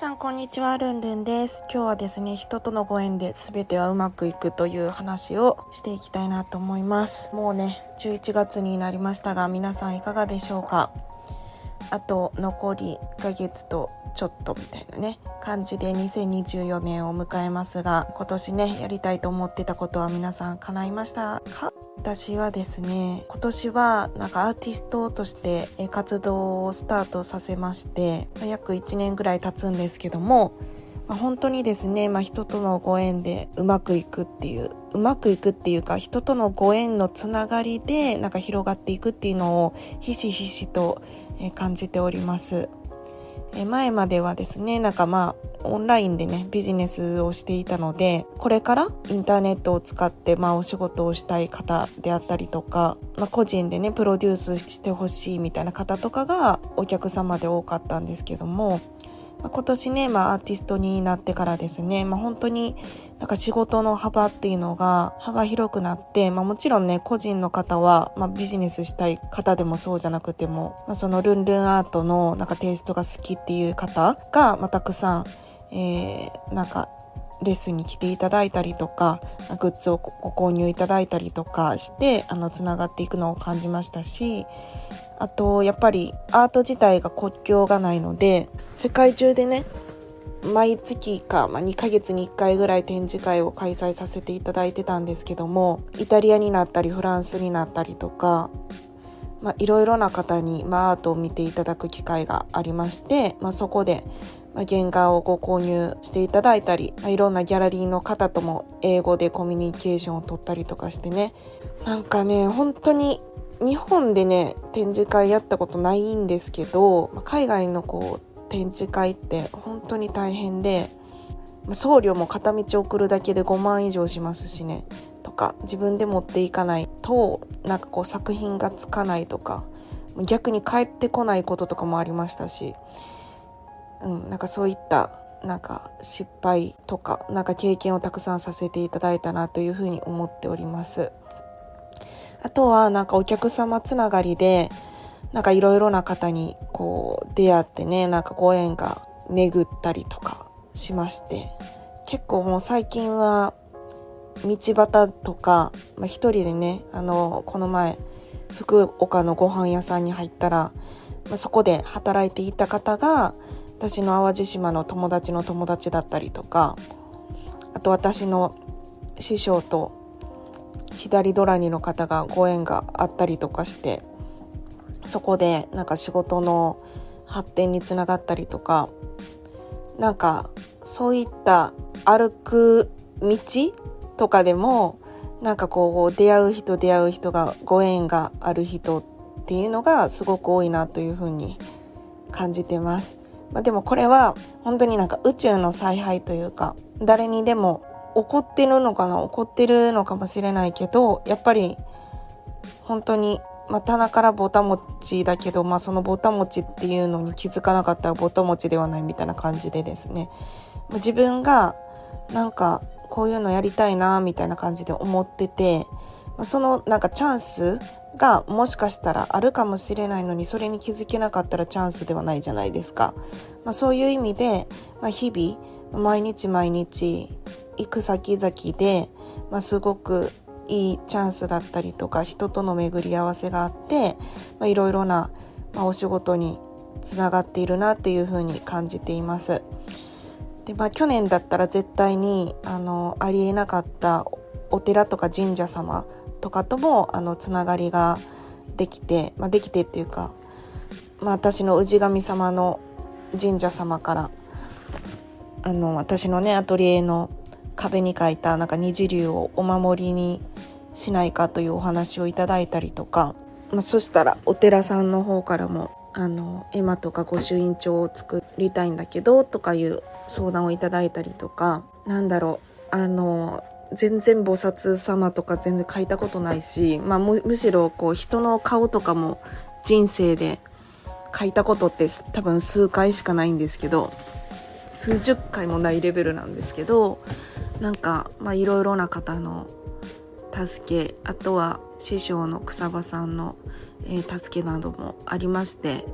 さんこんにちは、ルンルンです。今日はですね、人とのご縁で全てはうまくいくという話をしていきたいなと思います。もうね、11月になりましたが、皆さんいかがでしょうか？あと残り1ヶ月とちょっとみたいなね感じで2024年を迎えますが今年ねやりたいと思ってたことは皆さん叶いましたか？私はですね今年はなんかアーティストとして活動をスタートさせまして約1年ぐらい経つんですけども、本当にですね、まあ、人とのご縁でうまくいくっていううまくいくっていうか人とのご縁のつながりでなんか広がっていくっていうのをひしひしと感じております。前まではですねなんかまあオンラインでねビジネスをしていたのでこれからインターネットを使ってまあお仕事をしたい方であったりとか、まあ、個人でねプロデュースしてほしいみたいな方とかがお客様で多かったんですけども今年ね、まあ、アーティストになってからですね、まあ、本当になんか仕事の幅っていうのが幅広くなって、まあ、もちろんね個人の方は、まあ、ビジネスしたい方でもそうじゃなくても、まあ、そのルンルンアートのなんかテイストが好きっていう方が、まあ、たくさん、えー、なんかレッスンに来ていただいたりとかグッズをご購入いただいたりとかしてあのつながっていくのを感じましたしあとやっぱりアート自体が国境がないので世界中でね毎月か、まあ、2ヶ月に1回ぐらい展示会を開催させていただいてたんですけどもイタリアになったりフランスになったりとか、まあ、いろいろな方に、まあ、アートを見ていただく機会がありまして、まあ、そこで、原画をご購入していただいたり、いろんなギャラリーの方とも英語でコミュニケーションを取ったりとかしてね。なんかね本当に日本でね展示会やったことないんですけど海外のこう展示会って本当に大変で送料も片道送るだけで5万以上しますしね。とか自分で持っていかないとなんかこう作品がつかないとか逆に帰ってこないこととかもありましたし、うん、なんかそういったなんか失敗とかなんか経験をたくさんさせていただいたなというふうに思っております。あとはなんかお客様つながりでなんかいろいろな方にこう出会ってねなんかご縁が巡ったりとかしまして結構もう最近は道端とか、まあ、一人でねあのこの前福岡のご飯屋さんに入ったら、まあ、そこで働いていた方が私の淡路島の友達の友達だったりとかあと私の師匠と左ドラニの方がご縁があったりとかしてそこでなんか仕事の発展につながったりとかなんかそういった歩く道とかでもなんかこう出会う人出会う人がご縁がある人っていうのがすごく多いなというふうに感じてます。まあ、でもこれは本当になんか宇宙の采配というか誰にでも怒ってるのかな怒ってるのかもしれないけどやっぱり本当に、まあ、棚からぼたもちだけど、まあ、そのぼたもちっていうのに気づかなかったらぼたもちではないみたいな感じでですね。自分がなんかこういうのやりたいなみたいな感じで思っててそのなんかチャンスがもしかしたらあるかもしれないのにそれに気づけなかったらチャンスではないじゃないですか、まあ、そういう意味で、まあ、日々毎日毎日行く先々で、まあ、すごくいいチャンスだったりとか人との巡り合わせがあって、いろいろな、まあ、お仕事につながっているなっていうふうに感じています。でまあ、去年だったら絶対にあのありえなかったお寺とか神社様とかともあのつながりができて、まあ、できてっていうか、まあ、私の氏神様の神社様からあの私のねアトリエの壁に書いたなんか二次流をお守りにしないかというお話をいただいたりとか、まあ、そしたらお寺さんの方からもあのエマとか御朱印帳を作りたいんだけどとかいう相談をいただいたりとかなんだろうあの全然菩薩様とか全然書いたことないし、まあ、むしろこう人の顔とかも人生で書いたことって多分数回しかないんですけど数十回もないレベルなんですけどなんかいろいろな方の助けあとは師匠の草場さんの、えー、助けなどもありまして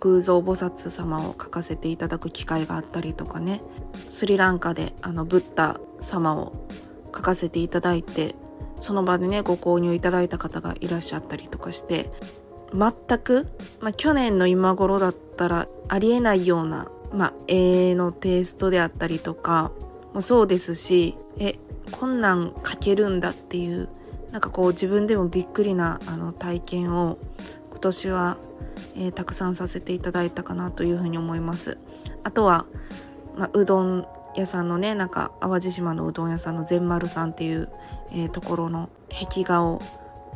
空蔵菩薩様を書かせていただく機会があったりとかね。スリランカであのブッダ様を書かせていただいてその場でねご購入いただいた方がいらっしゃったりとかして全く、まあ、去年の今頃だったらありえないような、まあ、絵のテイストであったりとかもそうですしえこんなん書けるんだっていうなんかこう自分でもびっくりなあの体験を今年は、えー、たくさんさせていただいたかなというふうに思います。あとは、まあ、うどん屋さんのねなんか淡路島のうどん屋さんの善丸さんっていう、えー、ところの壁画を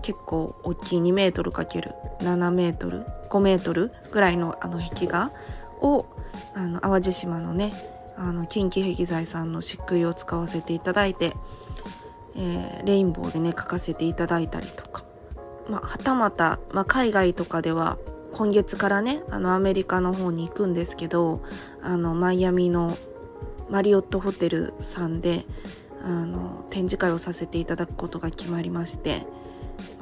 結構大きい2メートル ×7 メートル5メートルぐらいのあの壁画をあの淡路島のねあの近畿壁材さんの漆喰を使わせていただいて、えー、レインボーでね描かせていただいたりとか、まあ、はたまた、まあ、海外とかでは今月からねあのアメリカの方に行くんですけどあのマイアミのマリオットホテルさんであの展示会をさせていただくことが決まりまして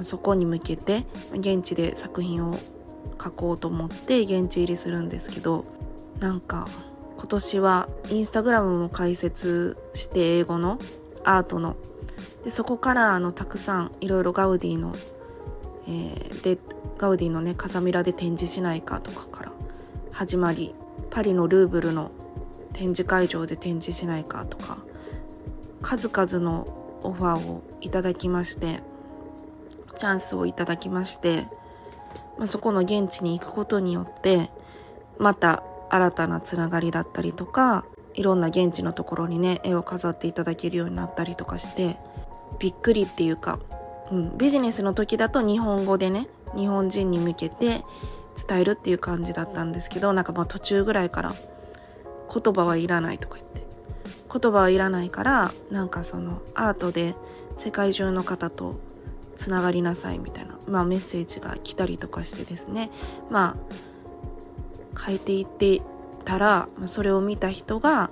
そこに向けて現地で作品を描こうと思って現地入りするんですけどなんか今年はインスタグラムも開設して英語のアートの。でそこからあのたくさんいろいろガウディの、えー、でガウディのね風ミラで展示しないかとかから始まりパリのルーブルの展示会場で展示しないかとか数々のオファーをいただきましてチャンスをいただきまして、まあ、そこの現地に行くことによってまた新たなつながりだったりとかいろんな現地のところにね絵を飾っていただけるようになったりとかしてびっくりっていうか、うん、ビジネスの時だと日本語でね日本人に向けて伝えるっていう感じだったんですけどなんかもう途中ぐらいから言葉はいらないとか言って。言葉はいらないからなんかそのアートで世界中の方とつながりなさいみたいな、まあ、メッセージが来たりとかしてですね。まあ変えていってたらそれを見た人が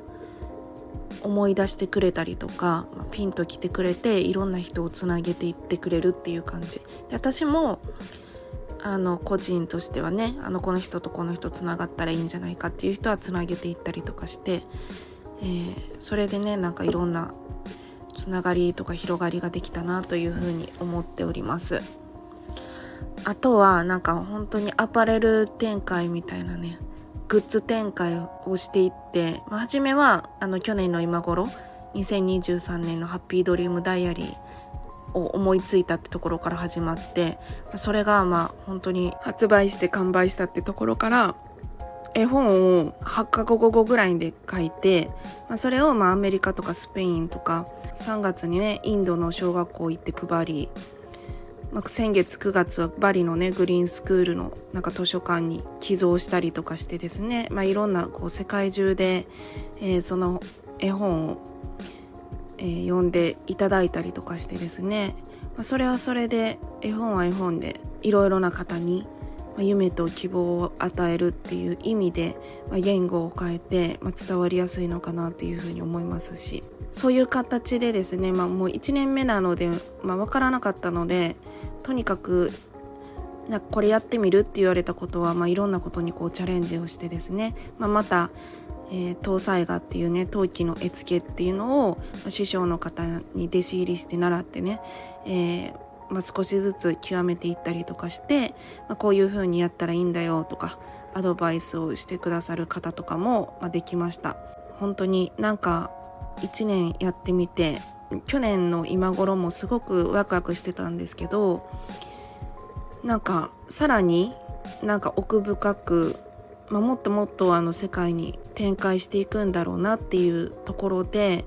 思い出してくれたりとかピンと来てくれていろんな人をつなげていってくれるっていう感じで私もあの個人としてはねあのこの人とこの人つながったらいいんじゃないかっていう人はつなげていったりとかして、えー、それでねなんかいろんなつながりとか広がりができたなというふうに思っております。あとはなんか本当にアパレル展開みたいなねグッズ展開をしていって、まあ、初めはあの去年の今頃2023年のハッピードリームダイアリーを思いついたってところから始まってそれがまあ本当に発売して完売したってところから絵本を8カ国語ぐらいで書いて、まあ、それをまあアメリカとかスペインとか3月にねインドの小学校行って配りまあ、先月9月はバリのねグリーンスクールのなんか図書館に寄贈したりとかしてですね、まあ、いろんなこう世界中で、えー、その絵本を、えー、読んでいただいたりとかしてですね、まあ、それはそれで絵本は絵本でいろいろな方に夢と希望を与えるっていう意味で、ま、言語を変えて、ま、伝わりやすいのかなっていうふうに思いますし。そういう形でですね、まあ、もう1年目なので、まあ、分からなかったのでとにかくなんかこれやってみるって言われたことは、まあ、いろんなことにこうチャレンジをしてですね、まあ、また、えー、東西画っていうね陶器の絵付けっていうのを、ま、師匠の方に弟子入りして習ってね、えーまあ、少しずつ極めていったりとかして、まあ、こういう風にやったらいいんだよとかアドバイスをしてくださる方とかも、まあ、できました。本当になんか1年やってみて去年の今頃もすごくワクワクしてたんですけどなんかさらになんか奥深く、まあ、もっともっとあの世界に展開していくんだろうなっていうところで、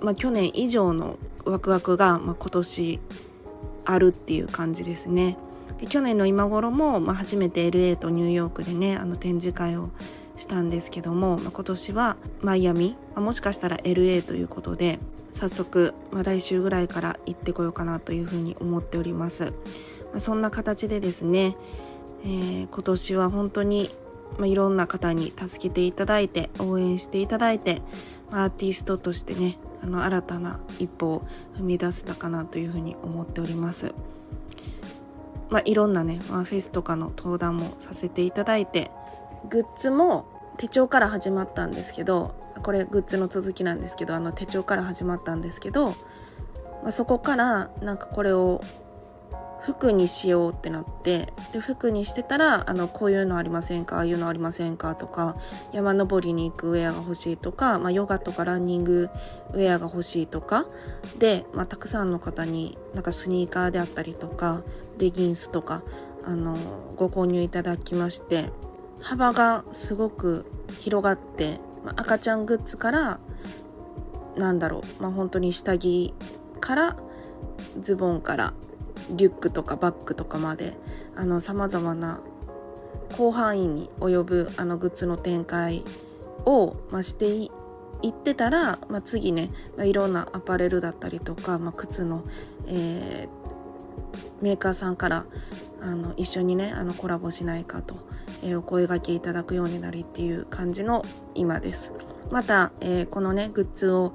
まあ、去年以上のワクワクが、まあ、今年あるっていう感じですね。で去年の今頃も、まあ、初めて LA とニューヨークでねあの展示会をしたんですけども、まあ、今年はマイアミ、まあ、もしかしたら LA ということで早速、まあ、来週ぐらいから行ってこようかなというふうに思っております、まあ、そんな形でですね、えー、今年は本当に、まあ、いろんな方に助けていただいて応援していただいて、まあ、アーティストとしてねあの新たな一歩を踏み出せたかなというふうに思っております。まあ、いろんなね、まあ、フェスとかの登壇もさせていただいてグッズも手帳から始まったんですけどこれグッズの続きなんですけどあの手帳から始まったんですけど、まあ、そこからなんかこれを服にしようってなってで服にしてたらあのこういうのありませんかああいうのありませんかとか山登りに行くウェアが欲しいとか、まあ、ヨガとかランニングウェアが欲しいとかで、まあ、たくさんの方になんかスニーカーであったりとかレギンスとかあのご購入いただきまして幅がすごく広がって、まあ、赤ちゃんグッズからなんだろう、まあ、本当に下着からズボンからリュックとかバッグとかまでさまざまな広範囲に及ぶあのグッズの展開を、まあ、していってたら、まあ、次ね、まあ、いろんなアパレルだったりとか、まあ、靴の、えー、メーカーさんからあの一緒にねあのコラボしないかと、えー、お声がけいただくようになりっていう感じの今です。また、えー、このねグッズを、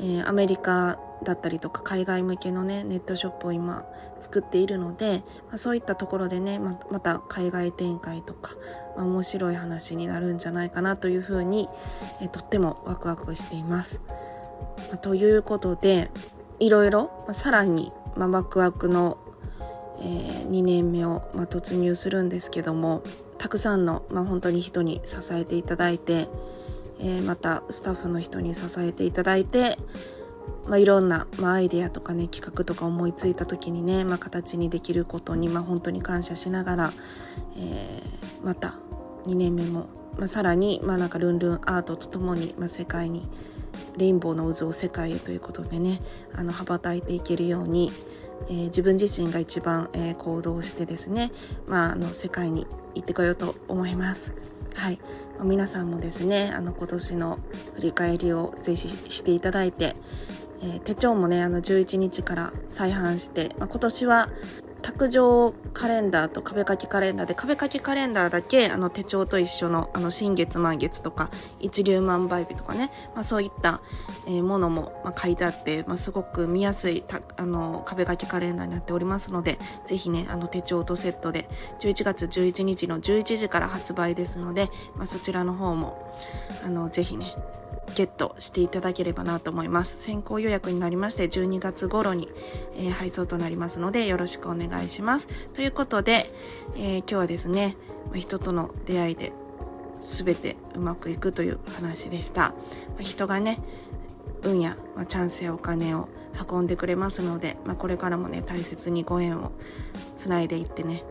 えアメリカだったりとか海外向けのねネットショップを今作っているので、まあ、そういったところでねままた海外展開とか、まあ、面白い話になるんじゃないかなというふうに、えとってもワクワクしています。まあ、ということでいろいろ、まあ、さらに、まあ、ワクワクの、えー、2年目を、まあ、突入するんですけどもたくさんの、まあ、本当に人に支えていただいて、えー、またスタッフの人に支えていただいてまあ、いろんな、まあ、アイデアとかね企画とか思いついた時にね、まあ、形にできることに、まあ、本当に感謝しながら、えー、また2年目も、まあ、さらに、まあ、なんかルンルンアートとともに、まあ、世界にレインボーの渦を世界へということでねあの羽ばたいていけるように、えー、自分自身が一番、えー、行動してですね、まあ、あの世界に行ってこようと思います。はい、皆さんもですねあの今年の振り返りをぜひしていただいて、えー、手帳もねあの11日から再販して、まあ、今年は卓上カレンダーと壁掛けカレンダーで壁掛けカレンダーだけあの手帳と一緒のあの新月満月とか一粒万倍日とかね、まあ、そういった、え、ものも、ま、書いてあって、まあ、すごく見やすいあの壁掛けカレンダーになっておりますのでぜひねあの手帳とセットで11月11日の11時から発売ですので、まあ、そちらの方もあのぜひねゲットしていただければなと思います。先行予約になりまして12月頃に、えー、配送となりますのでよろしくお願いします。ということで、えー、今日はですね人との出会いで全てうまくいくという話でした。人がね運や、まあ、チャンスやお金を運んでくれますので、まあ、これからもね大切にご縁をつないでいってね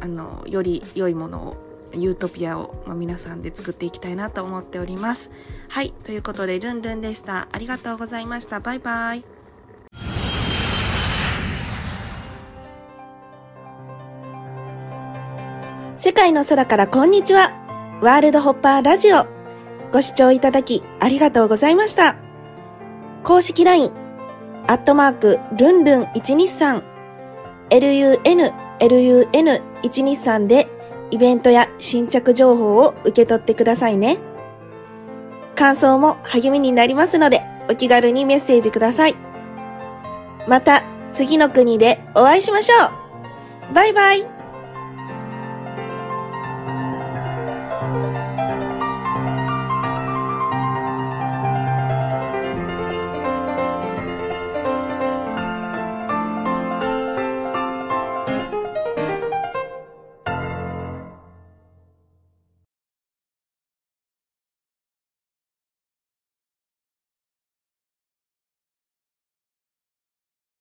あのより良いものをユートピアを、まあ、皆さんで作っていきたいなと思っております。はい、ということでルンルンでした。ありがとうございました。バイバイ。世界の空からこんにちは。ワールドホッパーラジオ。ご視聴いただきありがとうございました。公式 LINE、アットマーク、ルンルン123、lun, lun123 でイベントや新着情報を受け取ってくださいね。感想も励みになりますので、お気軽にメッセージください。また、次の国でお会いしましょうバイバイ